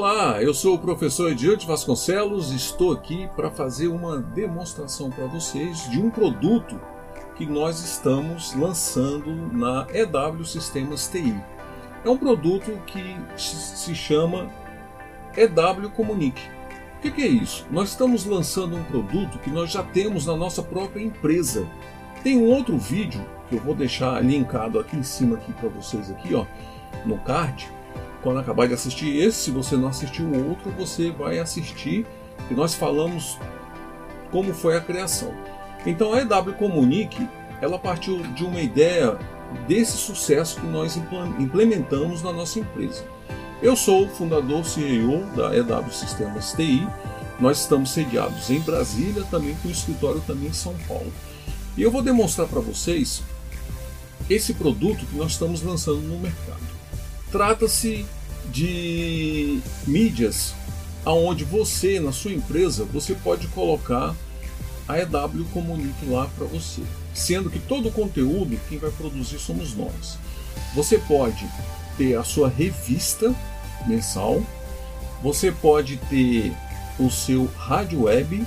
Olá, eu sou o professor Ediante Vasconcelos e estou aqui para fazer uma demonstração para vocês de um produto que nós estamos lançando na EW Sistemas TI. É um produto que se chama EW Comunique. O que, é isso? Nós estamos lançando um produto que nós já temos na nossa própria empresa. Tem um outro vídeo que eu vou deixar linkado aqui em cima aqui para vocês aqui, ó, no card quando acabar de assistir esse, se você não assistiu o outro, você vai assistir e nós falamos como foi a criação. Então a EW Comunique, ela partiu de uma ideia desse sucesso que nós implementamos na nossa empresa. Eu sou o fundador CEO da EW Sistemas TI. Nós estamos sediados em Brasília, também com escritório também em São Paulo. E eu vou demonstrar para vocês esse produto que nós estamos lançando no mercado. Trata-se de mídias aonde você na sua empresa você pode colocar a EW Comunique lá para você, sendo que todo o conteúdo quem vai produzir somos nós. Você pode ter a sua revista mensal, você pode ter o seu rádio web,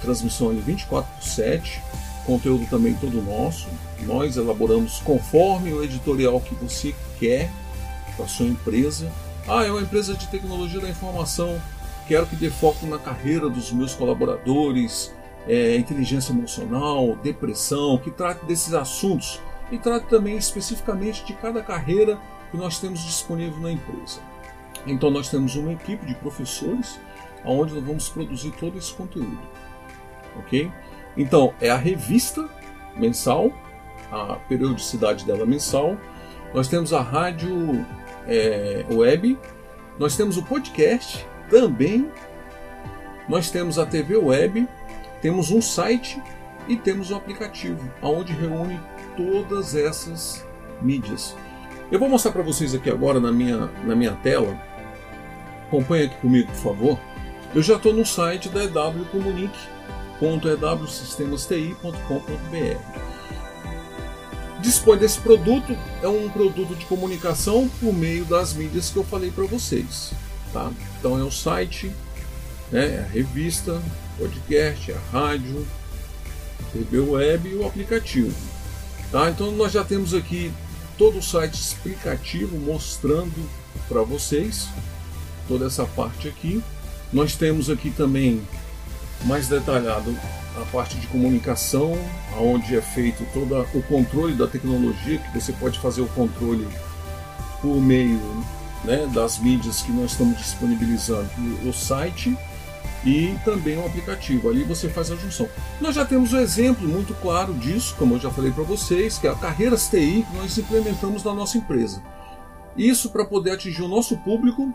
transmissão ali 24 por 7, conteúdo também todo nosso. Nós elaboramos conforme o editorial que você quer para sua empresa. Ah, é uma empresa de tecnologia da informação. Quero que dê foco na carreira dos meus colaboradores, é, inteligência emocional, depressão, que trate desses assuntos e trate também especificamente de cada carreira que nós temos disponível na empresa. Então nós temos uma equipe de professores onde nós vamos produzir todo esse conteúdo, ok? Então é a revista mensal, a periodicidade dela mensal. Nós temos a rádio é, web, nós temos o podcast também, nós temos a TV web, temos um site e temos um aplicativo, onde reúne todas essas mídias. Eu vou mostrar para vocês aqui agora na minha, na minha tela. Acompanhe aqui comigo, por favor. Eu já estou no site da ewcomunique.ewsistemasti.com.br dispõe desse produto, é um produto de comunicação por meio das mídias que eu falei para vocês. Tá? Então é o site, né, é a revista, podcast, a rádio, TV web e o aplicativo. Tá? Então nós já temos aqui todo o site explicativo mostrando para vocês toda essa parte aqui. Nós temos aqui também mais detalhado a parte de comunicação, onde é feito todo o controle da tecnologia, que você pode fazer o controle por meio né, das mídias que nós estamos disponibilizando o site e também o aplicativo. Ali você faz a junção. Nós já temos um exemplo muito claro disso, como eu já falei para vocês, que é a Carreiras TI que nós implementamos na nossa empresa. Isso para poder atingir o nosso público,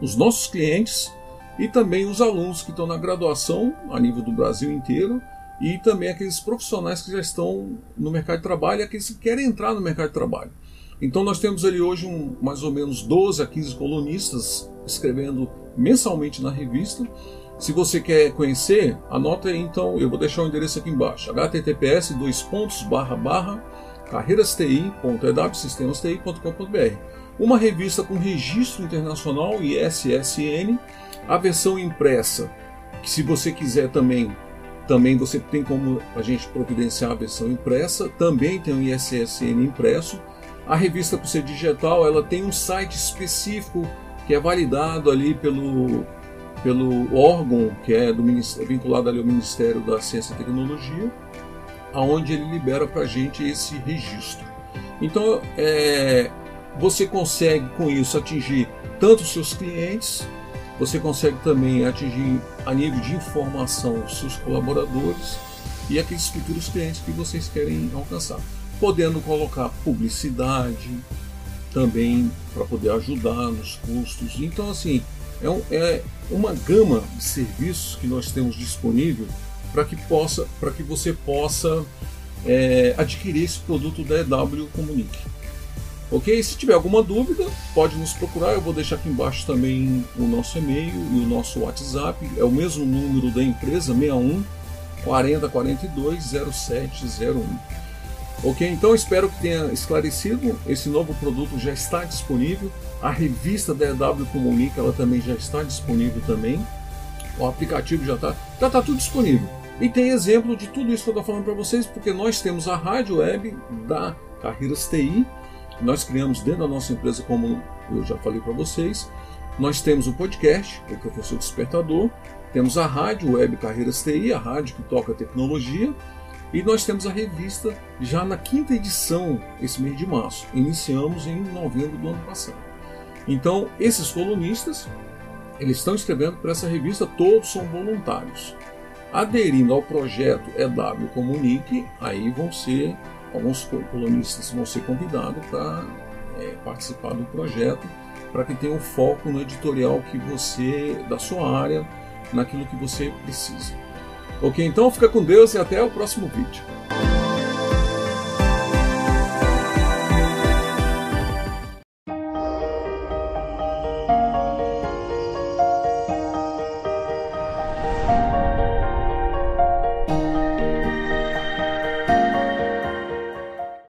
os nossos clientes e também os alunos que estão na graduação a nível do Brasil inteiro e também aqueles profissionais que já estão no mercado de trabalho e aqueles que querem entrar no mercado de trabalho. Então nós temos ali hoje um, mais ou menos 12 a 15 colunistas escrevendo mensalmente na revista. Se você quer conhecer, anota aí então, eu vou deixar o endereço aqui embaixo, https dois pontos barra barra carreirasti.ewsistemasti.com.br Uma revista com registro internacional e SSN a versão impressa, que se você quiser também, também você tem como a gente providenciar a versão impressa, também tem um ISSN impresso. A revista por ser digital, ela tem um site específico que é validado ali pelo pelo órgão que é do, vinculado ali ao Ministério da Ciência e Tecnologia, aonde ele libera para a gente esse registro. Então, é, você consegue com isso atingir tanto os seus clientes, você consegue também atingir a nível de informação os seus colaboradores e aqueles futuros clientes que vocês querem alcançar, podendo colocar publicidade também para poder ajudar nos custos. Então, assim, é, um, é uma gama de serviços que nós temos disponível para que possa, para que você possa é, adquirir esse produto da EW Comunique. Ok? Se tiver alguma dúvida, pode nos procurar. Eu vou deixar aqui embaixo também o nosso e-mail e o nosso WhatsApp. É o mesmo número da empresa, 61 40 42 0701. Ok? Então espero que tenha esclarecido. Esse novo produto já está disponível. A revista da EW Comunica ela também já está disponível também. O aplicativo já está. Já está tudo disponível. E tem exemplo de tudo isso que eu estou falando para vocês, porque nós temos a rádio web da Carreiras TI, nós criamos dentro da nossa empresa, como eu já falei para vocês. Nós temos o podcast, o Professor Despertador, temos a rádio web Carreiras TI, a rádio que toca tecnologia, e nós temos a revista já na quinta edição esse mês de março. Iniciamos em novembro do ano passado. Então, esses colunistas, eles estão escrevendo para essa revista, todos são voluntários aderindo ao projeto EW Comunique, aí vão ser, alguns colonistas vão ser convidados para é, participar do projeto, para que tenha um foco no editorial que você, da sua área, naquilo que você precisa. Ok, então fica com Deus e até o próximo vídeo.